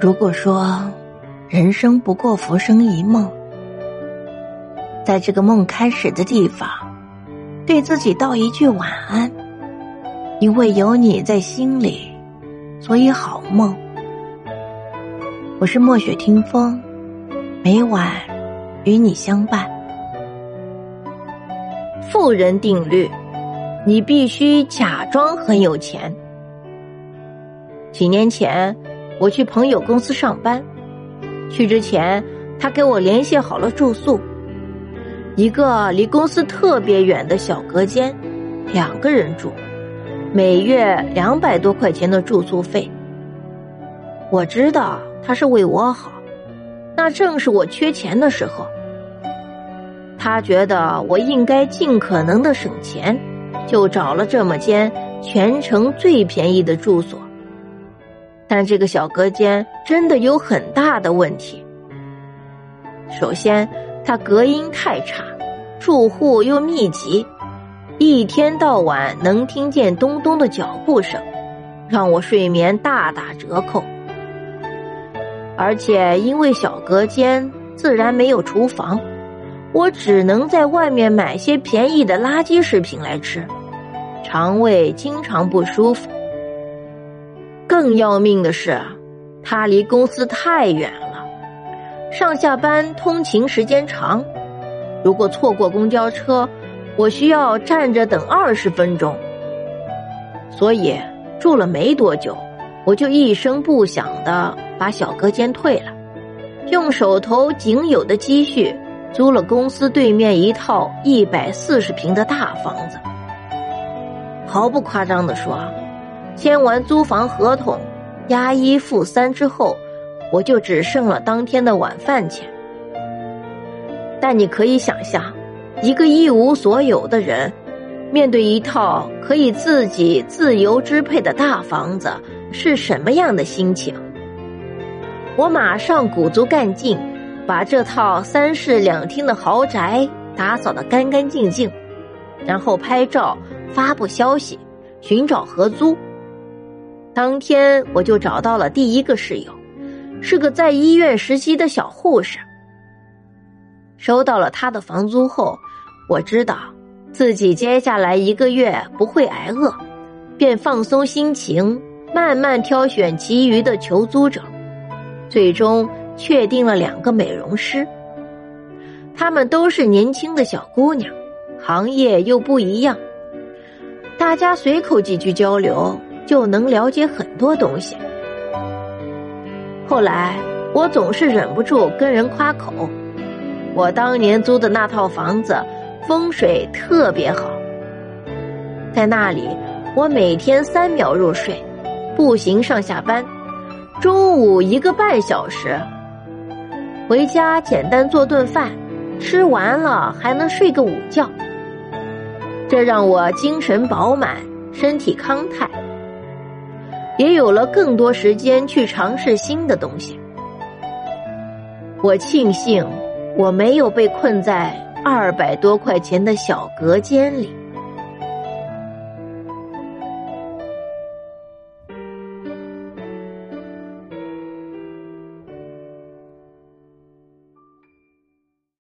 如果说人生不过浮生一梦，在这个梦开始的地方，对自己道一句晚安，因为有你在心里，所以好梦。我是墨雪听风，每晚与你相伴。富人定律，你必须假装很有钱。几年前。我去朋友公司上班，去之前他给我联系好了住宿，一个离公司特别远的小隔间，两个人住，每月两百多块钱的住宿费。我知道他是为我好，那正是我缺钱的时候。他觉得我应该尽可能的省钱，就找了这么间全城最便宜的住所。但这个小隔间真的有很大的问题。首先，它隔音太差，住户又密集，一天到晚能听见咚咚的脚步声，让我睡眠大打折扣。而且因为小隔间自然没有厨房，我只能在外面买些便宜的垃圾食品来吃，肠胃经常不舒服。更要命的是，他离公司太远了，上下班通勤时间长，如果错过公交车，我需要站着等二十分钟。所以住了没多久，我就一声不响的把小隔间退了，用手头仅有的积蓄租了公司对面一套一百四十平的大房子。毫不夸张的说。签完租房合同，押一付三之后，我就只剩了当天的晚饭钱。但你可以想象，一个一无所有的人，面对一套可以自己自由支配的大房子，是什么样的心情？我马上鼓足干劲，把这套三室两厅的豪宅打扫得干干净净，然后拍照发布消息，寻找合租。当天我就找到了第一个室友，是个在医院实习的小护士。收到了他的房租后，我知道自己接下来一个月不会挨饿，便放松心情，慢慢挑选其余的求租者，最终确定了两个美容师。她们都是年轻的小姑娘，行业又不一样，大家随口几句交流。就能了解很多东西。后来我总是忍不住跟人夸口，我当年租的那套房子风水特别好，在那里我每天三秒入睡，步行上下班，中午一个半小时，回家简单做顿饭，吃完了还能睡个午觉，这让我精神饱满，身体康泰。也有了更多时间去尝试新的东西。我庆幸我没有被困在二百多块钱的小隔间里。